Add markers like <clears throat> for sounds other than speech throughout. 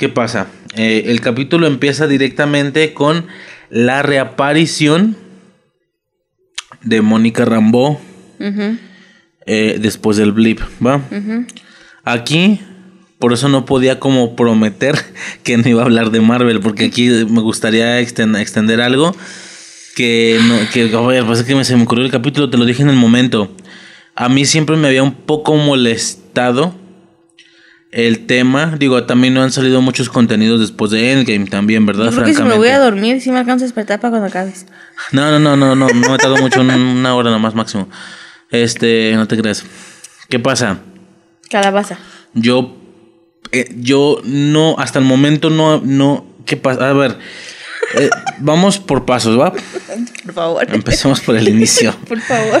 ¿Qué pasa? Eh, el capítulo empieza directamente con la reaparición de Mónica Rambeau eh, después del blip, ¿va? Aquí, por eso no podía como prometer <laughs> que no iba a hablar de Marvel, porque aquí me gustaría extender algo que, no, que ver, pasa que me, se me ocurrió el capítulo, te lo dije en el momento. A mí siempre me había un poco molestado el tema. Digo, también no han salido muchos contenidos después de Endgame también, ¿verdad? Yo si me voy a dormir, si me alcanzo a despertar para cuando acabes. No, no, no, no, no, no me tardo mucho, una hora nomás máximo. Este, no te creas. ¿Qué pasa? Calabaza. Yo, eh, yo no, hasta el momento no, no, ¿qué pasa? A ver, eh, vamos por pasos, ¿va? <laughs> Por favor. Empecemos por el inicio. <laughs> por favor.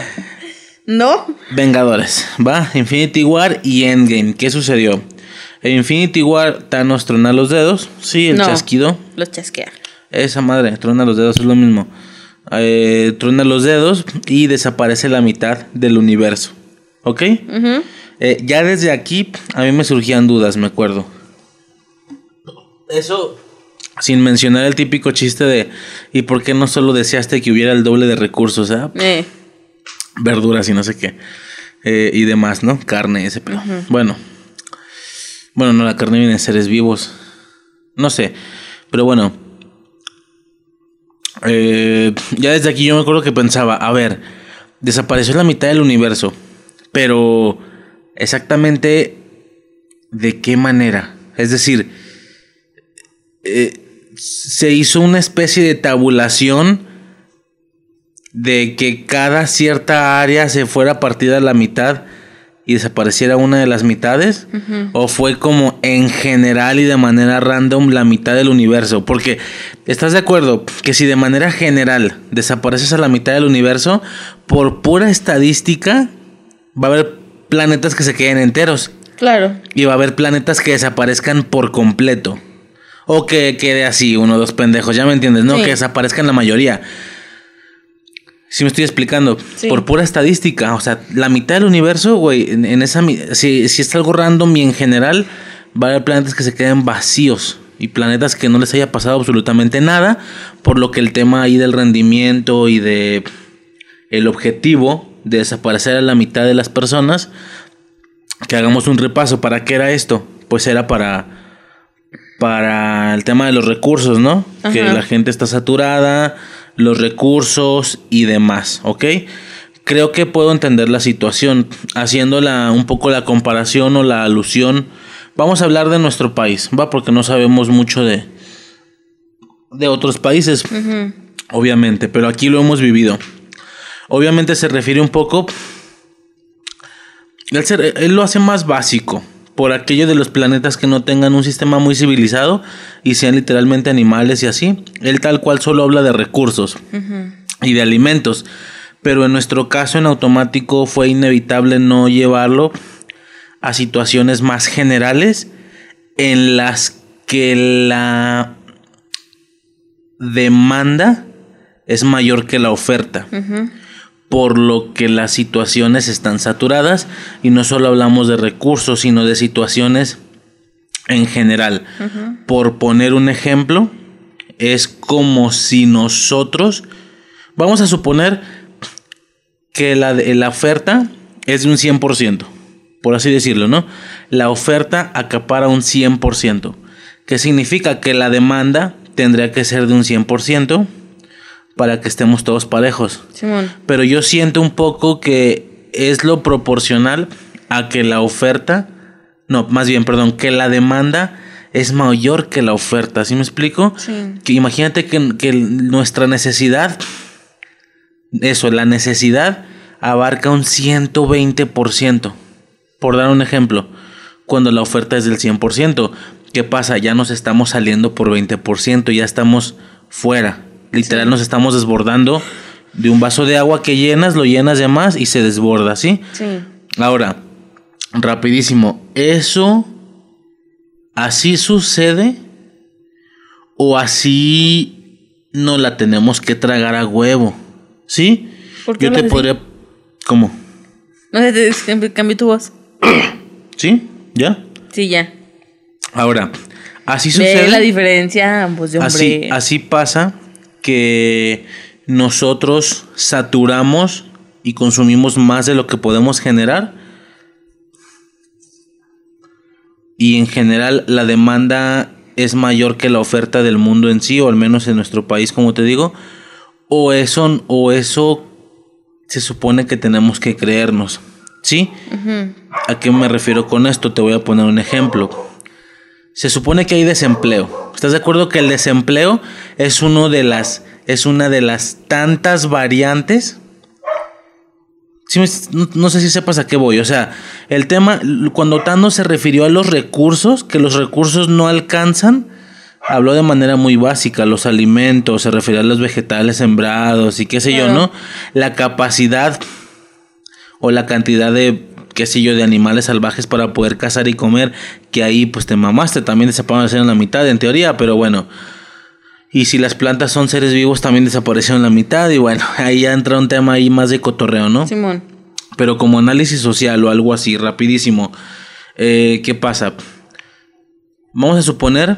No. Vengadores, ¿va? Infinity War y Endgame. ¿Qué sucedió? En Infinity War, Thanos trona los dedos. Sí, el chasquido. Los chasquea. Esa madre, trona los dedos, es lo mismo. Eh, trona los dedos y desaparece la mitad del universo. ¿Ok? Eh, ya desde aquí a mí me surgían dudas, me acuerdo. Eso sin mencionar el típico chiste de ¿y por qué no solo deseaste que hubiera el doble de recursos? Ah? Eh? Verduras y no sé qué. Eh, y demás, ¿no? Carne, ese pedo. Bueno. Bueno, no, la carne viene de seres vivos. No sé. Pero bueno. Eh, ya desde aquí yo me acuerdo que pensaba, a ver, desapareció la mitad del universo. Pero exactamente de qué manera. Es decir, eh, se hizo una especie de tabulación de que cada cierta área se fuera partida a la mitad y desapareciera una de las mitades? ¿O fue como en general y de manera random la mitad del universo? Porque, ¿estás de acuerdo que si de manera general desapareces a la mitad del universo, por pura estadística va a haber planetas que se queden enteros? Claro. Y va a haber planetas que desaparezcan por completo. O que quede así, uno o dos pendejos, ya me entiendes, ¿no? Que desaparezcan la mayoría. Si me estoy explicando, por pura estadística, o sea, la mitad del universo, güey, en, esa si, si es algo random y en general, va a haber planetas que se queden vacíos y planetas que no les haya pasado absolutamente nada, por lo que el tema ahí del rendimiento y de el objetivo de desaparecer a la mitad de las personas, que hagamos un repaso, ¿para qué era esto? Pues era para para el tema de los recursos, ¿no? Que la gente está saturada, los recursos y demás, ¿ok? Creo que puedo entender la situación, haciéndola un poco la comparación o la alusión. Vamos a hablar de nuestro país, ¿va? Porque no sabemos mucho de, de otros países, obviamente, pero aquí lo hemos vivido. Obviamente se refiere un poco... él lo hace más básico, por aquello de los planetas que no tengan un sistema muy civilizado y sean literalmente animales y así. Él tal cual solo habla de recursos y de alimentos. Pero en nuestro caso en automático fue inevitable no llevarlo a situaciones más generales en las que la demanda es mayor que la oferta por lo que las situaciones están saturadas y no solo hablamos de recursos, sino de situaciones en general. Por poner un ejemplo, es como si nosotros, vamos a suponer que la, la oferta es de un 100%, por así decirlo, ¿no? La oferta acapara un 100%, que significa que la demanda tendría que ser de un 100% para que estemos todos parejos. Pero yo siento un poco que es lo proporcional a que la oferta, no, más bien, perdón, que la demanda es mayor que la oferta. ¿Sí me explico? Que imagínate que, que nuestra necesidad, eso, la necesidad abarca un 120%. Por dar un ejemplo, cuando la oferta es del 100%, ¿qué pasa? Ya nos estamos saliendo por 20%, ya estamos fuera. Literal nos estamos desbordando de un vaso de agua que llenas, lo llenas de más y se desborda, ¿sí? Sí. Ahora, rapidísimo, ¿eso así sucede o así no la tenemos que tragar a huevo? ¿Sí? Yo te podría... ¿Cómo? No sé, cambié tu voz. <clears throat> ¿Sí? ¿Ya? Sí, ya. Ahora, Así Ve sucede. la diferencia, pues, de Así, hombre. así pasa que nosotros saturamos y consumimos más de lo que podemos generar. Y en general la demanda es mayor que la oferta del mundo en sí, o al menos en nuestro país, como te digo. O eso, o eso se supone que tenemos que creernos. ¿Sí? ¿A qué me refiero con esto? Te voy a poner un ejemplo. Se supone que hay desempleo. ¿Estás de acuerdo que el desempleo es uno de las es una de las tantas variantes? Sí no, sé si sepas a qué voy. O sea, el tema cuando Tano se refirió a los recursos, que los recursos no alcanzan, habló de manera muy básica, los alimentos, se refería a los vegetales sembrados y qué sé yo. ¿no? La capacidad o la cantidad de qué sé yo de animales salvajes para poder cazar y comer que ahí pues te mamaste también desaparecieron la mitad en teoría pero bueno. Y si las plantas son seres vivos también desaparecieron la mitad y bueno <laughs> ahí ya entra un tema ahí más de cotorreo no Simón. pero como análisis social o algo así rapidísimo eh, qué pasa vamos a suponer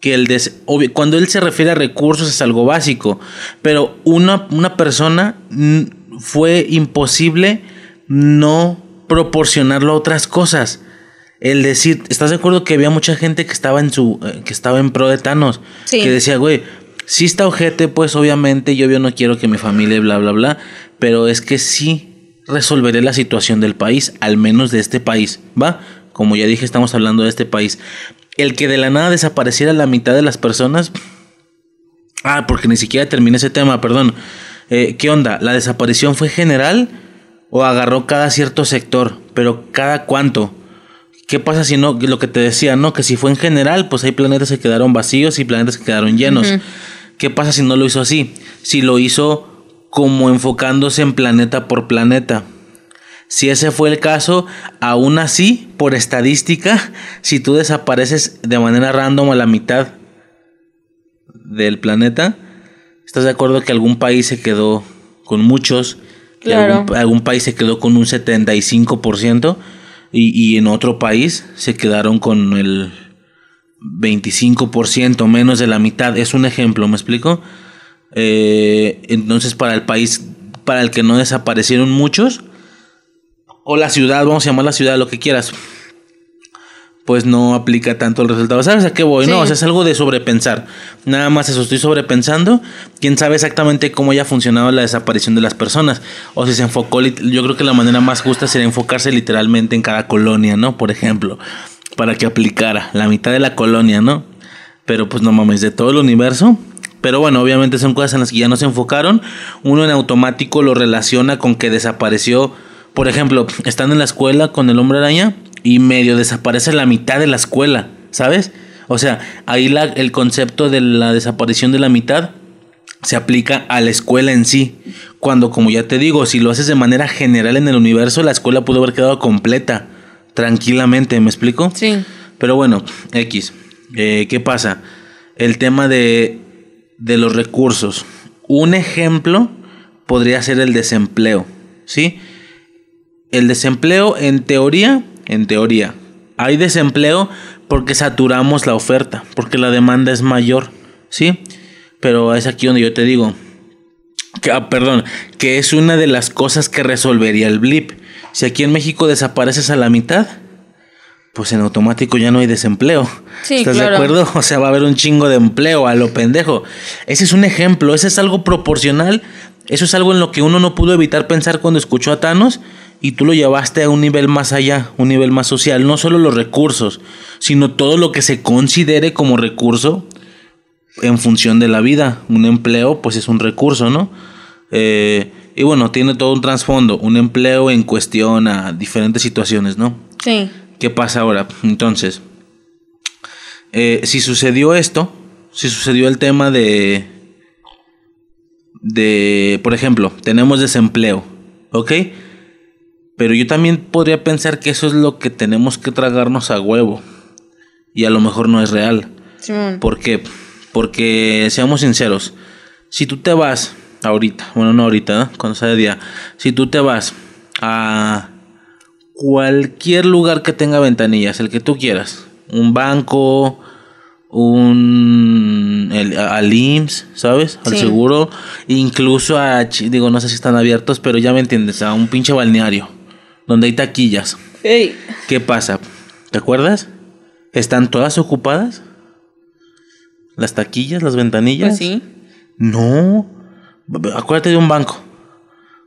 que el des- cuando él se refiere a recursos es algo básico, pero una, una persona fue imposible no proporcionarlo a otras cosas. El decir, ¿estás de acuerdo que había mucha gente que estaba en su eh, que estaba en pro de Thanos? Sí. Que decía, güey, sí está ojete, pues obviamente yo, yo no quiero que mi familia bla bla bla, pero es que sí resolveré la situación del país, al menos de este país, ¿va? Como ya dije, estamos hablando de este país. El que de la nada desapareciera la mitad de las personas. Ah, porque ni siquiera terminé ese tema, perdón. Eh, ¿Qué onda? ¿La desaparición fue general o agarró cada cierto sector? Pero cada cuánto? ¿Qué pasa si no? Lo que te decía, ¿no? Que si fue en general, pues hay planetas que quedaron vacíos y planetas que quedaron llenos. ¿Qué pasa si no lo hizo así? Si lo hizo como enfocándose en planeta por planeta. Si ese fue el caso, aún así, por estadística, <laughs> si tú desapareces de manera random a la mitad del planeta, ¿estás de acuerdo que algún país se quedó con muchos? Claro. algún, algún país se quedó con un 75% y, y en otro país se quedaron con el 25%, menos de la mitad. Es un ejemplo, ¿me explico? Eh, entonces, para el país para el que no desaparecieron muchos, o la ciudad, vamos a llamar la ciudad, lo que quieras, pues no aplica tanto el resultado. ¿Sabes a qué voy? No, o sea, es algo de sobrepensar. Nada más eso, estoy sobrepensando. Quién sabe exactamente cómo haya funcionado la desaparición de las personas. O si se enfocó, yo creo que la manera más justa sería enfocarse literalmente en cada colonia, ¿no? Por ejemplo, para que aplicara la mitad de la colonia, ¿no? Pero pues no mames, de todo el universo. Pero bueno, obviamente son cosas en las que ya no se enfocaron. Uno en automático lo relaciona con que desapareció. Por ejemplo, están en la escuela con el hombre araña y medio desaparece la mitad de la escuela, ¿sabes? O sea, ahí la- el concepto de la desaparición de la mitad se aplica a la escuela en sí. Cuando, como ya te digo, si lo haces de manera general en el universo, la escuela pudo haber quedado completa, tranquilamente, ¿me explico? Sí. Pero bueno, X. Eh, ¿Qué pasa? El tema de, de los recursos. Un ejemplo podría ser el desempleo, ¿sí? El desempleo, en teoría, en teoría, hay desempleo porque saturamos la oferta, porque la demanda es mayor, ¿sí? Pero es aquí donde yo te digo, que, ah, perdón, que es una de las cosas que resolvería el blip. Si aquí en México desapareces a la mitad, pues en automático ya no hay desempleo. Sí, ¿Estás claro. de acuerdo? <laughs> O sea, va a haber un chingo de empleo a lo pendejo. Ese es un ejemplo, ese es algo proporcional. Eso es algo en lo que uno no pudo evitar pensar cuando escuchó a Thanos y tú lo llevaste a un nivel más allá, un nivel más social. No solo los recursos, sino todo lo que se considere como recurso en función de la vida. Un empleo, pues es un recurso, ¿no? Eh, y bueno, tiene todo un trasfondo, un empleo en cuestión a diferentes situaciones, ¿no? Sí. ¿Qué pasa ahora? Entonces, eh, si sucedió esto, si sucedió el tema de, de, por ejemplo, tenemos desempleo, ¿ok? Pero yo también podría pensar que eso es lo que tenemos que tragarnos a huevo. Y a lo mejor no es real. ¿Por qué? Porque, seamos sinceros, si tú te vas ahorita, bueno, no ahorita, ¿no? cuando sea de día, si tú te vas a cualquier lugar que tenga ventanillas, el que tú quieras, un banco, un el, al IMSS, ¿sabes? Al Sí. seguro, incluso a, digo, no sé si están abiertos, pero ya me entiendes, a un pinche balneario, donde hay taquillas. Ey. ¿Qué pasa? ¿Te acuerdas? ¿Están todas ocupadas? ¿Las taquillas, las ventanillas? Pues sí. No. Acuérdate de un banco.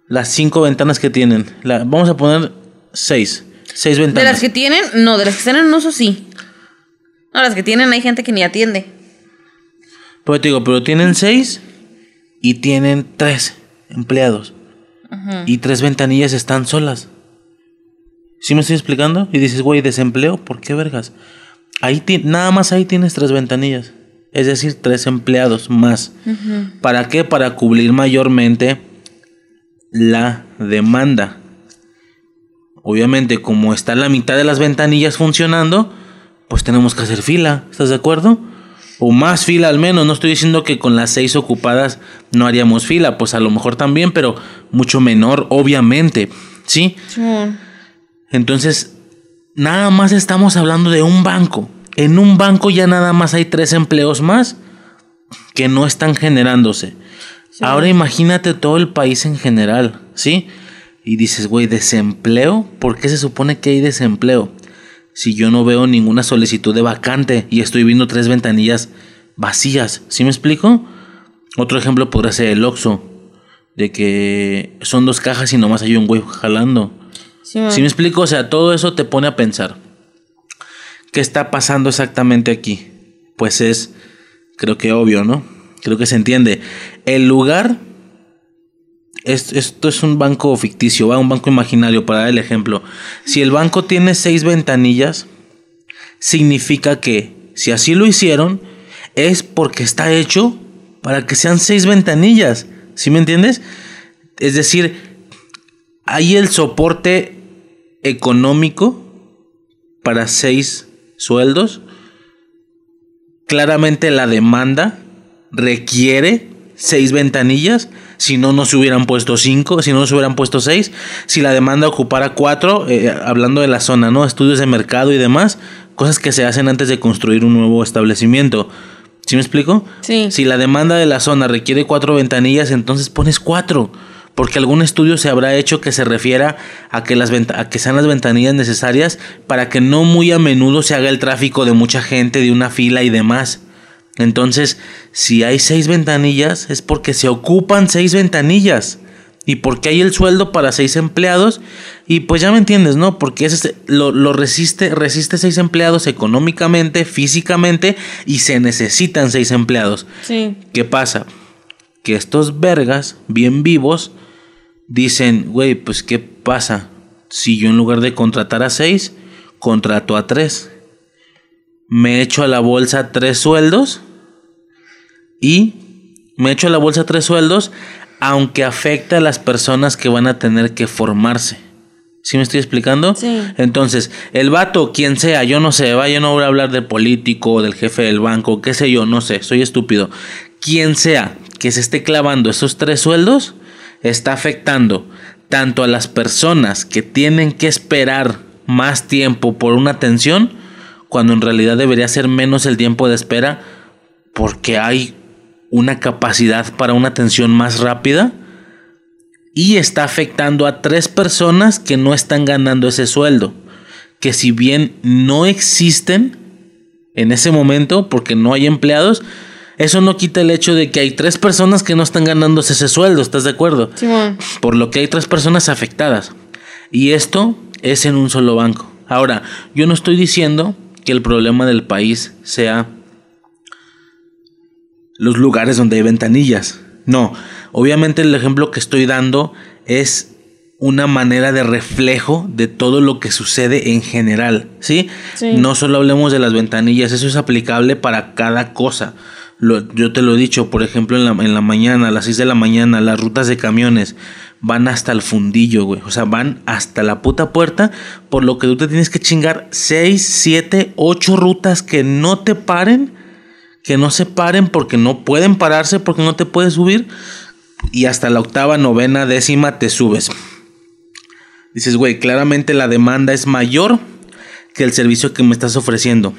Las cinco ventanas que tienen. La- vamos a poner seis. Seis De ventanas. las que tienen, no, de las que están en uso sí. No, las que tienen hay gente que ni atiende. Pero te digo, pero tienen seis y tienen tres empleados. Y tres ventanillas están solas. ¿Sí me estoy explicando? Y dices, güey, desempleo, ¿por qué vergas? Ahí nada más ahí tienes tres ventanillas. Es decir, tres empleados más. ¿Para qué? Para cubrir mayormente la demanda. Obviamente, como está la mitad de las ventanillas funcionando, pues tenemos que hacer fila. ¿Estás de acuerdo? O más fila al menos. No estoy diciendo que con las seis ocupadas no haríamos fila. Pues a lo mejor también, pero mucho menor, obviamente. ¿Sí? Simón. Entonces, nada más estamos hablando de un banco. En un banco ya nada más hay tres empleos más que no están generándose. Ahora imagínate todo el país en general, ¿sí? Y dices, güey, desempleo, ¿por qué se supone que hay desempleo? Si yo no veo ninguna solicitud de vacante y estoy viendo tres ventanillas vacías, ¿sí me explico? Otro ejemplo podría ser el Oxxo, de que son dos cajas y nomás hay un güey jalando. Si me explico, o sea, todo eso te pone a pensar. ¿Qué está pasando exactamente aquí? Pues es, creo que obvio, ¿no? Creo que se entiende. El lugar, es- esto es un banco ficticio, va, un banco imaginario, para dar el ejemplo. Si el banco tiene seis ventanillas, significa que si así lo hicieron, es porque está hecho para que sean seis ventanillas. ¿Sí me entiendes? Es decir, hay el soporte económico para seis sueldos. Claramente la demanda requiere seis ventanillas. Si no, no se hubieran puesto cinco. Si no, no se hubieran puesto seis. Si la demanda ocupara cuatro, eh, hablando de la zona, ¿no? Estudios de mercado y demás. Cosas que se hacen antes de construir un nuevo establecimiento. ¿Sí me explico? Sí. Si la demanda de la zona requiere cuatro ventanillas, entonces pones cuatro. Porque algún estudio se habrá hecho que se refiera a que, las a que sean las ventanillas necesarias para que no muy a menudo se haga el tráfico de mucha gente, de una fila y demás. Entonces, si hay seis ventanillas, es porque se ocupan seis ventanillas. Y porque hay el sueldo para seis empleados. Y pues ya me entiendes, ¿no? Porque ese es- lo, lo resiste, resiste seis empleados económicamente, físicamente, y se necesitan seis empleados. Sí. ¿Qué pasa? Que estos vergas, bien vivos, dicen, güey, pues ¿qué pasa? Si yo en lugar de contratar a seis, contrato a tres. Me echo a la bolsa tres sueldos y me echo a la bolsa tres sueldos, aunque afecta a las personas que van a tener que formarse. ¿Sí me estoy explicando? Sí. Entonces, el vato, quien sea, yo no sé, va, yo no voy a hablar del político, del jefe del banco, qué sé yo, no sé, soy estúpido. Quien sea que se esté clavando esos tres sueldos, está afectando tanto a las personas que tienen que esperar más tiempo por una atención, cuando en realidad debería ser menos el tiempo de espera, porque hay una capacidad para una atención más rápida y está afectando a tres personas que no están ganando ese sueldo. Que si bien no existen en ese momento porque no hay empleados, eso no quita el hecho de que hay tres personas que no están ganándose ese sueldo, ¿estás de acuerdo? Simón. Por lo que hay tres personas afectadas. Y esto es en un solo banco. Ahora, yo no estoy diciendo que el problema del país sea los lugares donde hay ventanillas. No, obviamente el ejemplo que estoy dando es una manera de reflejo de todo lo que sucede en general, ¿sí? Sí. No solo hablemos de las ventanillas, eso es aplicable para cada cosa. Yo te lo he dicho, por ejemplo, en la, en la mañana, a las 6 de la mañana, las rutas de camiones van hasta el fundillo, güey. O sea, van hasta la puta puerta, por lo que tú te tienes que chingar 6, 7, 8 rutas que no te paren que no se paren porque no pueden pararse porque no te puedes subir y hasta la octava, novena, décima te subes. Dices, güey, claramente la demanda es mayor que el servicio que me estás ofreciendo.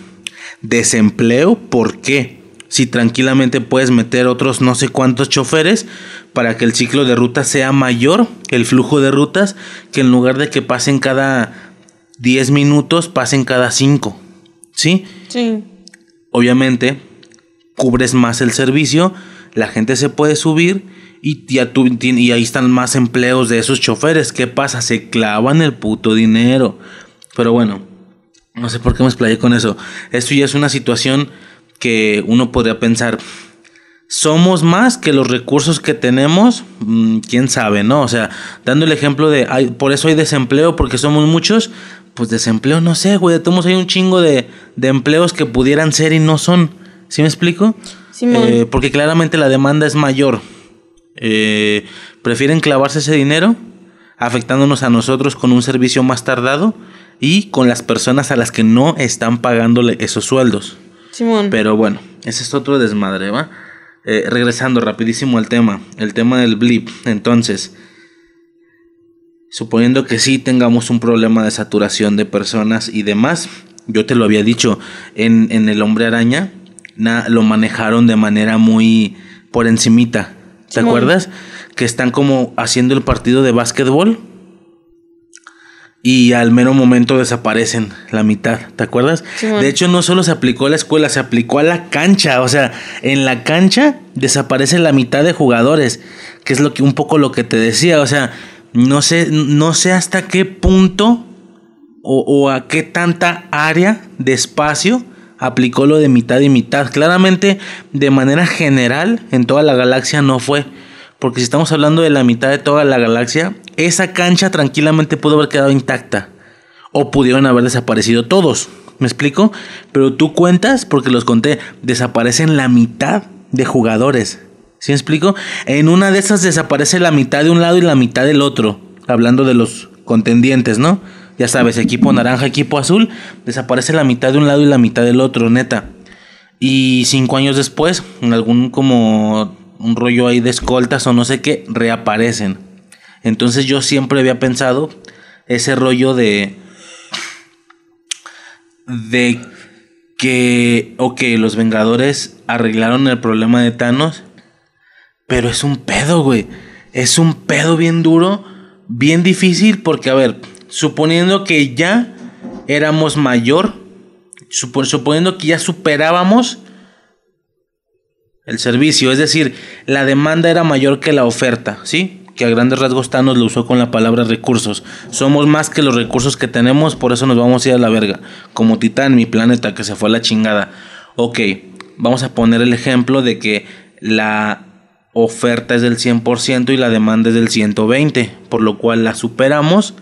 Desempleo, ¿por qué? Si tranquilamente puedes meter otros no sé cuántos choferes para que el ciclo de ruta sea mayor, el flujo de rutas, que en lugar de que pasen cada 10 minutos, pasen cada 5. ¿Sí? Sí. Obviamente, cubres más el servicio, la gente se puede subir y, ya tú, y ahí están más empleos de esos choferes. ¿Qué pasa? Se clavan el puto dinero. Pero bueno, no sé por qué me explayé con eso. Esto ya es una situación que uno podría pensar, somos más que los recursos que tenemos, mm, quién sabe, ¿no? O sea, dando el ejemplo de, por eso hay desempleo, porque somos muchos, pues desempleo, no sé, güey, de todos hay un chingo de, de, empleos que pudieran ser y no son. ¿Sí me explico? Eh, porque claramente la demanda es mayor. Eh, prefieren clavarse ese dinero, afectándonos a nosotros con un servicio más tardado y con las personas a las que no están pagándole esos sueldos. Simón. Pero bueno, ese es otro desmadre, ¿va? Eh, regresando rapidísimo al tema, el tema del blip. Entonces, suponiendo que sí tengamos un problema de saturación de personas y demás, yo te lo había dicho, en, en el hombre araña lo manejaron de manera muy por encimita. ¿Te acuerdas? Que están como haciendo el partido de básquetbol y al mero momento desaparecen la mitad, ¿te acuerdas? de hecho, no solo se aplicó a la escuela, se aplicó a la cancha. O sea, en la cancha desaparece la mitad de jugadores, que es lo que un poco lo que te decía. O sea, no sé, no sé hasta qué punto o, o a qué tanta área de espacio aplicó lo de mitad y mitad. Claramente, de manera general, en toda la galaxia no fue. Porque si estamos hablando de la mitad de toda la galaxia, esa cancha tranquilamente pudo haber quedado intacta. O pudieron haber desaparecido todos. ¿Me explico? Pero tú cuentas, porque los conté, desaparecen la mitad de jugadores. ¿Sí me explico? En una de esas desaparece la mitad de un lado y la mitad del otro. Hablando de los contendientes, ¿no? Ya sabes, equipo naranja, equipo azul, desaparece la mitad de un lado y la mitad del otro, neta. Y cinco años después, en algún como un rollo ahí de escoltas o no sé qué, reaparecen. Entonces yo siempre había pensado ese rollo de... De que, ok, los Vengadores arreglaron el problema de Thanos, pero es un pedo, güey. Es un pedo bien duro, bien difícil, porque, a ver, suponiendo que ya éramos mayor, suponiendo que ya superábamos el servicio, es decir, la demanda era mayor que la oferta, ¿sí? Que a grandes rasgos Thanos lo usó con la palabra recursos. Somos más que los recursos que tenemos, por eso nos vamos a ir a la verga. Como Titán, mi planeta, que se fue a la chingada. Ok, vamos a poner el ejemplo de que la oferta es del 100% y la demanda es del 120%, por lo cual la superamos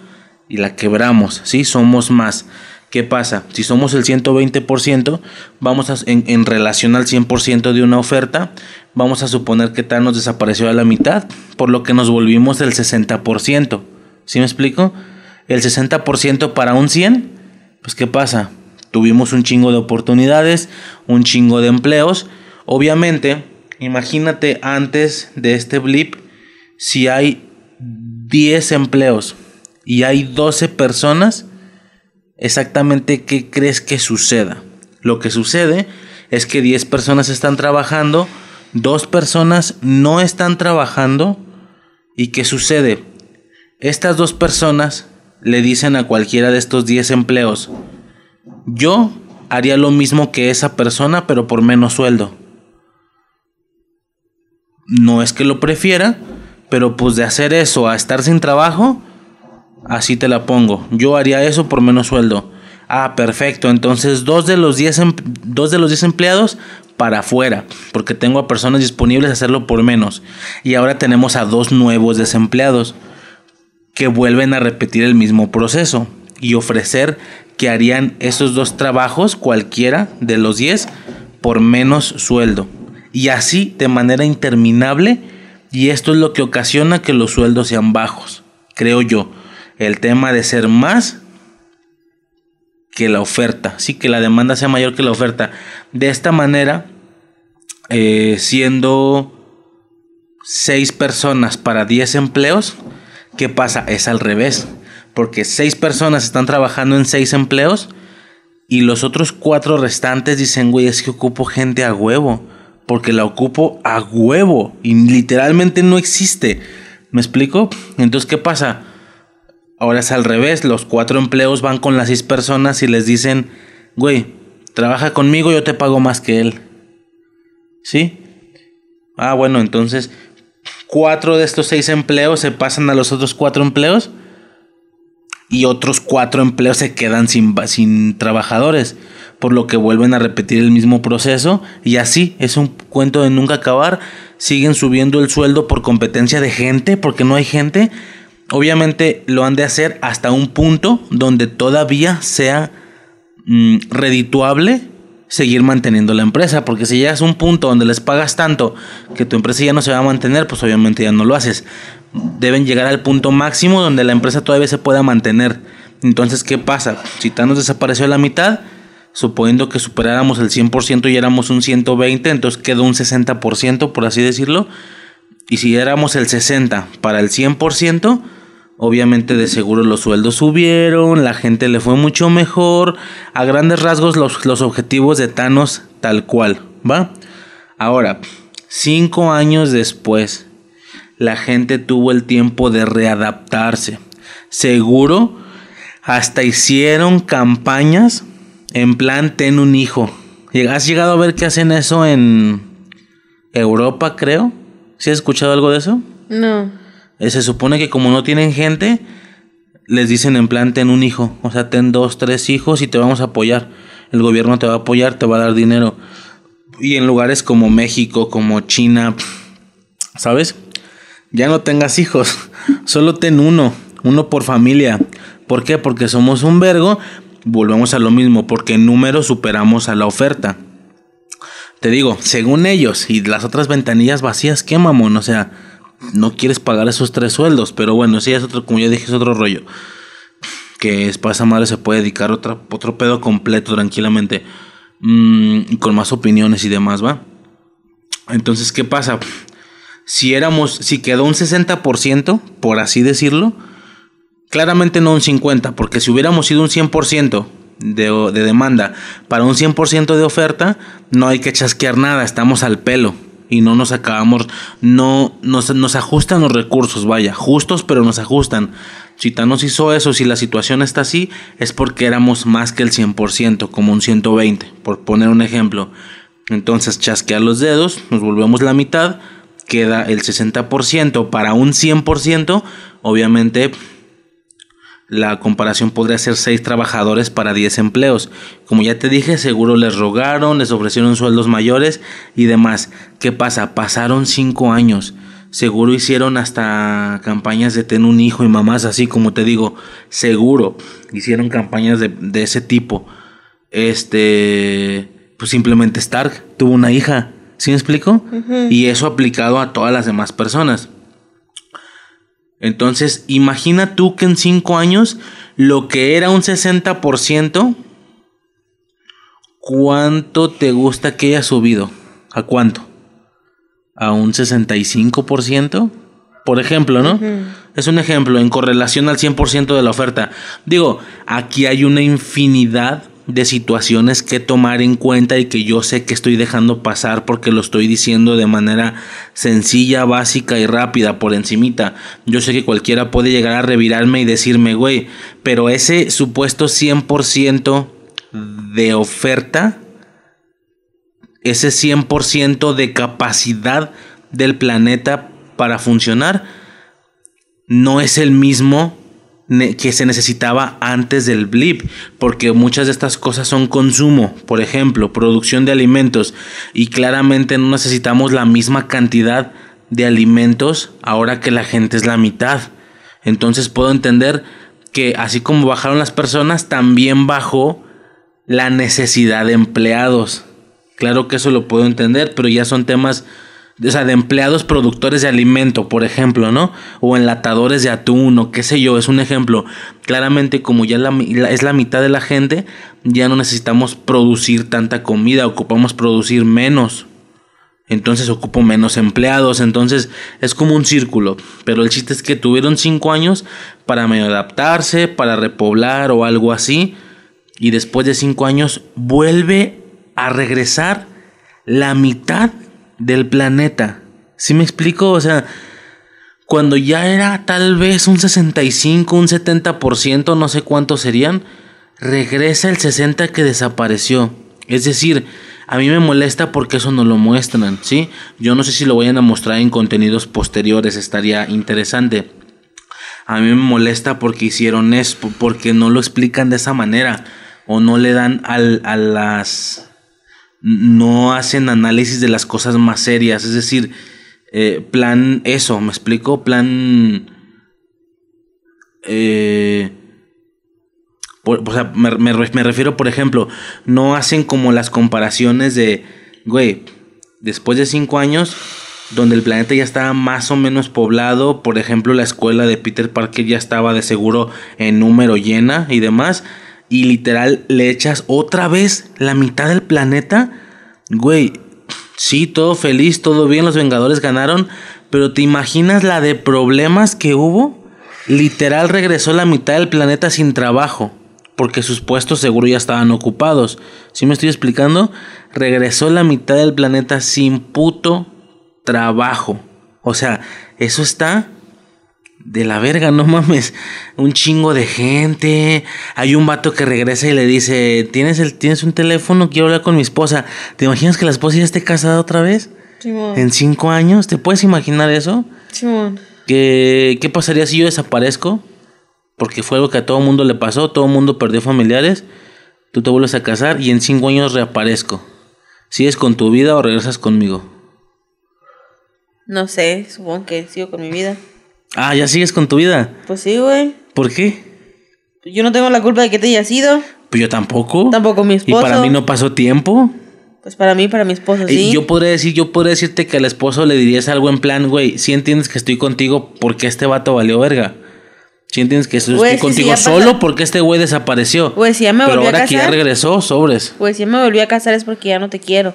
y la quebramos, ¿sí? Somos más. ¿Qué pasa? Si somos el 120%, vamos a, en, relación al 100% de una oferta, vamos a suponer que Thanos desapareció a la mitad, por lo que nos volvimos el 60%. ¿Sí me explico? El 60% para un 100, pues ¿qué pasa? Tuvimos un chingo de oportunidades, un chingo de empleos. Obviamente, imagínate antes de este blip, si hay 10 empleos y hay 12 personas, exactamente qué crees que suceda. Lo que sucede es que 10 personas están trabajando, dos personas no están trabajando y ¿qué sucede? Estas dos personas le dicen a cualquiera de estos 10 empleos, yo haría lo mismo que esa persona pero por menos sueldo. No es que lo prefiera, pero pues de hacer eso a estar sin trabajo, Así te la pongo. Yo haría eso por menos sueldo. Ah, perfecto. Entonces, dos de los 10 em, dos de los 10 empleados para afuera, porque tengo a personas disponibles a hacerlo por menos. Y ahora tenemos a dos nuevos desempleados que vuelven a repetir el mismo proceso y ofrecer que harían esos dos trabajos, cualquiera de los 10, por menos sueldo. Y así de manera interminable, y esto es lo que ocasiona que los sueldos sean bajos, creo yo el tema de ser más que la oferta, sí que la demanda sea mayor que la oferta. De esta manera, eh, siendo seis personas para 10 empleos, ¿qué pasa? Es al revés, porque seis personas están trabajando en seis empleos Y los otros cuatro restantes dicen, güey, es que ocupo gente a huevo. Porque la ocupo a huevo. Y literalmente no existe. ¿Me explico? Entonces, ¿qué pasa? Ahora es al revés. Los cuatro empleos van con las seis personas y les dicen, güey, trabaja conmigo, yo te pago más que él. ¿Sí? Ah, bueno, entonces cuatro de estos seis empleos se pasan a los otros cuatro empleos y otros cuatro empleos se quedan sin, sin trabajadores, por lo que vuelven a repetir el mismo proceso y así es un cuento de nunca acabar, siguen subiendo el sueldo por competencia de gente, porque no hay gente, obviamente lo han de hacer hasta un punto donde todavía sea mm, redituable seguir manteniendo la empresa, porque si llegas a un punto donde les pagas tanto que tu empresa ya no se va a mantener, pues obviamente ya no lo haces. Deben llegar al punto máximo donde la empresa todavía se pueda mantener. Entonces, ¿qué pasa? Si Thanos desapareció la mitad, suponiendo que superáramos el 100% y éramos un 120, entonces quedó un 60%, por así decirlo. Y si éramos el 60 para el 100%, Obviamente de seguro los sueldos subieron, la gente le fue mucho mejor. A grandes rasgos los, los objetivos de Thanos tal cual, ¿va? Ahora, cinco años después, la gente tuvo el tiempo de readaptarse. Seguro, hasta hicieron campañas en plan ten un hijo. ¿Has llegado a ver que hacen eso en Europa, creo? ¿Sí has escuchado algo de eso? No. Eh, se supone que como no tienen gente, les dicen en plan, ten un hijo, o sea, ten dos, tres hijos y te vamos a apoyar. El gobierno te va a apoyar, te va a dar dinero. Y en lugares como México, como China, ¿sabes? Ya no tengas hijos, <laughs> solo ten uno, uno por familia. ¿Por qué? Porque somos un vergo, volvemos a lo mismo, porque en número superamos a la oferta. Te digo, según ellos y las otras ventanillas vacías, ¿qué mamón? O sea, no quieres pagar esos tres sueldos, pero bueno, sí es otro, como ya dije, es otro rollo. Que es para madre se puede dedicar otro, otro pedo completo tranquilamente. Mm, con más opiniones y demás, ¿va? Entonces, ¿qué pasa? Si éramos, si quedó un 60%, por así decirlo, claramente no un 50%, porque si hubiéramos sido un 100% de, de demanda para un 100% de oferta, no hay que chasquear nada, estamos al pelo y no nos acabamos, no nos, nos ajustan los recursos, vaya, justos, pero nos ajustan. Si Thanos hizo eso, si la situación está así, es porque éramos más que el 100%, como un 120, por poner un ejemplo. Entonces, chasquear los dedos, nos volvemos la mitad, queda el 60% para un 100%, obviamente la comparación podría ser 6 trabajadores para 10 empleos. Como ya te dije, seguro les rogaron, les ofrecieron sueldos mayores y demás. ¿Qué pasa? Pasaron 5 años. Seguro hicieron hasta campañas de tener un hijo y mamás así, como te digo. Seguro hicieron campañas de, ese tipo. Este, pues simplemente Stark tuvo una hija. ¿Sí me explico? Y eso aplicado a todas las demás personas. Entonces, imagina tú que en 5 años lo que era un 60%, ¿cuánto te gusta que haya subido? ¿A cuánto? ¿A un 65%? Por ejemplo, ¿no? Es un ejemplo en correlación al 100% de la oferta. Digo, aquí hay una infinidad de situaciones que tomar en cuenta y que yo sé que estoy dejando pasar porque lo estoy diciendo de manera sencilla, básica y rápida por encimita. Yo sé que cualquiera puede llegar a revirarme y decirme, güey, pero ese supuesto 100% de oferta, ese 100% de capacidad del planeta para funcionar, no es el mismo que se necesitaba antes del blip, porque muchas de estas cosas son consumo, por ejemplo, producción de alimentos, y claramente no necesitamos la misma cantidad de alimentos ahora que la gente es la mitad. Entonces puedo entender que así como bajaron las personas, también bajó la necesidad de empleados. Claro que eso lo puedo entender, pero ya son temas o sea, de empleados productores de alimento, por ejemplo, ¿no? O enlatadores de atún o qué sé yo, es un ejemplo. Claramente como ya es la mitad de la gente, ya no necesitamos producir tanta comida, ocupamos producir menos. Entonces ocupo menos empleados, entonces es como un círculo. Pero el chiste es que tuvieron cinco años para medio adaptarse, para repoblar o algo así. y después de cinco años vuelve a regresar la mitad del planeta. ¿Sí me explico? O sea, cuando ya era tal vez un 65, un 70%, no sé cuántos serían, regresa el 60 que desapareció. Es decir, a mí me molesta porque eso no lo muestran, ¿sí? Yo no sé si lo vayan a mostrar en contenidos posteriores, estaría interesante. A mí me molesta porque hicieron eso, porque no lo explican de esa manera o no le dan al, a las... no hacen análisis de las cosas más serias, es decir, eh, plan eso, ¿me explico? Plan... Eh, o sea, me, me, refiero, por ejemplo, no hacen como las comparaciones de, güey, después de cinco años, donde el planeta ya estaba más o menos poblado, por ejemplo, la escuela de Peter Parker ya estaba de seguro en número llena y demás, y literal le echas otra vez la mitad del planeta, güey, sí, todo feliz, todo bien, los Vengadores ganaron, pero ¿te imaginas la de problemas que hubo? Literal regresó la mitad del planeta sin trabajo, porque sus puestos seguro ya estaban ocupados. ¿Sí me estoy explicando? Regresó la mitad del planeta sin puto trabajo. O sea, eso está de la verga, no mames. Un chingo de gente. Hay un vato que regresa y le dice, ¿tienes, el, ¿tienes un teléfono? Quiero hablar con mi esposa. ¿Te imaginas que la esposa ya esté casada otra vez? En cinco años. ¿Te puedes imaginar eso? ¿Qué, ¿Qué pasaría si yo desaparezco? Porque fue algo que a todo mundo le pasó. Todo el mundo perdió familiares. Tú te vuelves a casar y en cinco años reaparezco. ¿Sigues con tu vida o regresas conmigo? No sé, supongo que sigo con mi vida. Ah, ¿ya sigues con tu vida? Pues sí, güey. ¿Por qué? Yo no tengo la culpa de que te hayas ido. Pues yo tampoco. Tampoco mi esposo. ¿Y para mí no pasó tiempo? Pues para mí, para mi esposo, sí. Y yo podría decir, yo podría decirte que al esposo le dirías algo en plan, güey, si entiendes que estoy contigo porque este vato valió verga. Si entiendes que estoy contigo solo porque este güey desapareció. Pues si ya me a casar. Pero ahora que ya regresó, sobres. Pues si ya me volví a casar es porque ya no te quiero.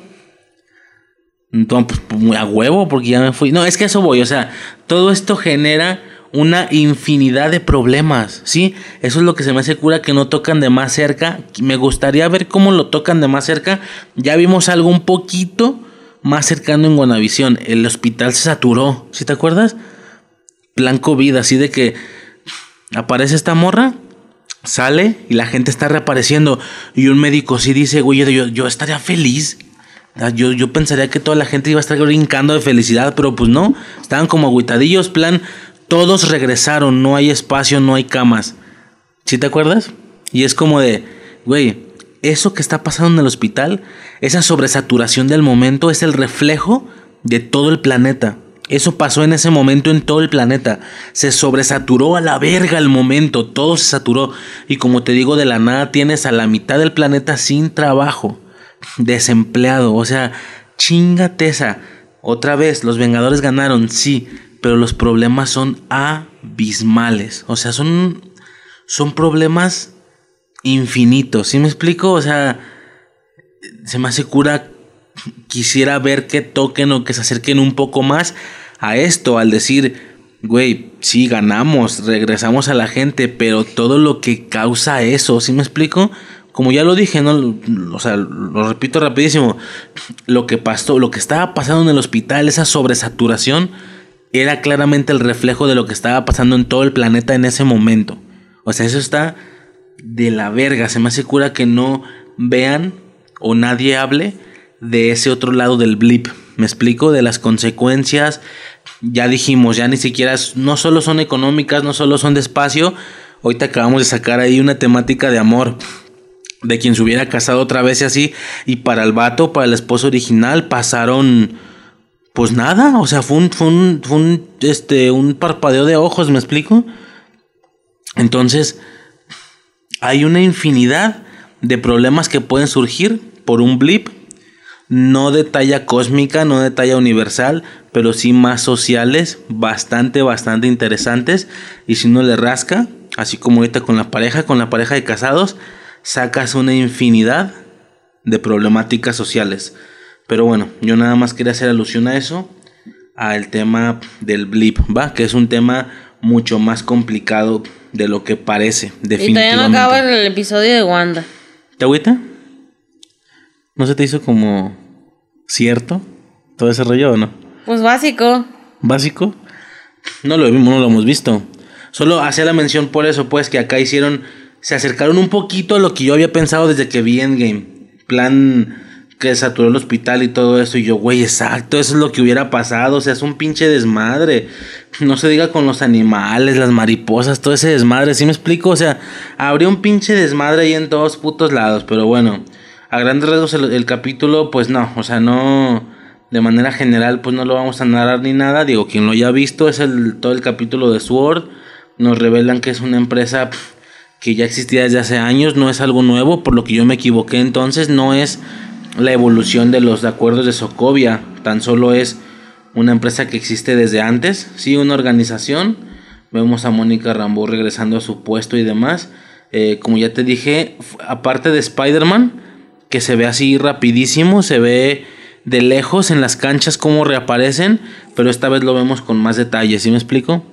Entonces, pues, a huevo, porque ya me fui. No, es que eso voy. O sea, todo esto genera una infinidad de problemas, ¿sí? Eso es lo que se me hace cura que no tocan de más cerca. Me gustaría ver cómo lo tocan de más cerca. Ya vimos algo un poquito más cercano en Guanavisión. El hospital se saturó, ¿sí te acuerdas? Plan COVID, así de que aparece esta morra, sale y la gente está reapareciendo. Y un médico sí dice, güey, yo, estaría feliz yo, yo pensaría que toda la gente iba a estar brincando de felicidad, pero pues no. Estaban como agüitadillos, plan, todos regresaron, no hay espacio, no hay camas. ¿Sí te acuerdas? Y es como de, güey, eso que está pasando en el hospital, esa sobresaturación del momento es el reflejo de todo el planeta. Eso pasó en ese momento en todo el planeta. Se sobresaturó a la verga el momento, todo se saturó. Y como te digo, de la nada tienes a la mitad del planeta sin trabajo desempleado. O sea, chingate esa. Otra vez, los Vengadores ganaron, sí, pero los problemas son abismales. O sea, son, son problemas infinitos. ¿Sí me explico? O sea, se me hace cura. Quisiera ver que toquen o que se acerquen un poco más a esto, al decir, güey, sí ganamos, regresamos a la gente, pero todo lo que causa eso, ¿sí me explico? Como ya lo dije, ¿no? O sea, lo repito rapidísimo. Lo que pasó, lo que estaba pasando en el hospital, esa sobresaturación, era claramente el reflejo de lo que estaba pasando en todo el planeta en ese momento. O sea, eso está de la verga. Se me hace cura que no vean o nadie hable de ese otro lado del blip. Me explico de las consecuencias. Ya dijimos, ya ni siquiera no solo son económicas, no solo son de espacio. Ahorita acabamos de sacar ahí una temática de amor de quien se hubiera casado otra vez y así. Y para el vato, para el esposo original, pasaron. Pues nada, o sea, fue un, fue un, fue un, este, un parpadeo de ojos, ¿me explico? Entonces, hay una infinidad de problemas que pueden surgir por un blip, no de talla cósmica, no de talla universal, pero sí más sociales, bastante, bastante interesantes. Y si uno le rasca, así como ahorita con la pareja, con la pareja de casados, sacas una infinidad de problemáticas sociales. Pero bueno, yo nada más quería hacer alusión a eso, al tema del blip, ¿va? Que es un tema mucho más complicado de lo que parece, definitivamente. Y todavía no acaba el episodio de Wanda. ¿Te agüita? ¿No se te hizo como cierto todo ese rollo o no? Pues básico. ¿Básico? No lo vimos, no lo hemos visto. Solo hacía la mención por eso, pues, que acá hicieron. Se acercaron un poquito a lo que yo había pensado desde que vi Endgame. Plan que saturó el hospital y todo eso. Y yo, güey, exacto, eso es lo que hubiera pasado. O sea, es un pinche desmadre. No se diga con los animales, las mariposas, todo ese desmadre. ¿Sí me explico? O sea, habría un pinche desmadre ahí en todos putos lados. Pero bueno, a grandes rasgos el, capítulo, pues no. O sea, no. De manera general, pues no lo vamos a narrar ni nada. Digo, quien lo haya visto es el, todo el capítulo de Sword. Nos revelan que es una empresa que ya existía desde hace años. No es algo nuevo, por lo que yo me equivoqué entonces. No es la evolución de los acuerdos de Socovia. Tan solo es una empresa que existe desde antes, sí, una organización. Vemos a Mónica Rambo regresando a su puesto y demás. Eh, como ya te dije, aparte de Spider-Man, que se ve así rapidísimo, se ve de lejos en las canchas cómo reaparecen, pero esta vez lo vemos con más detalle, ¿sí me explico?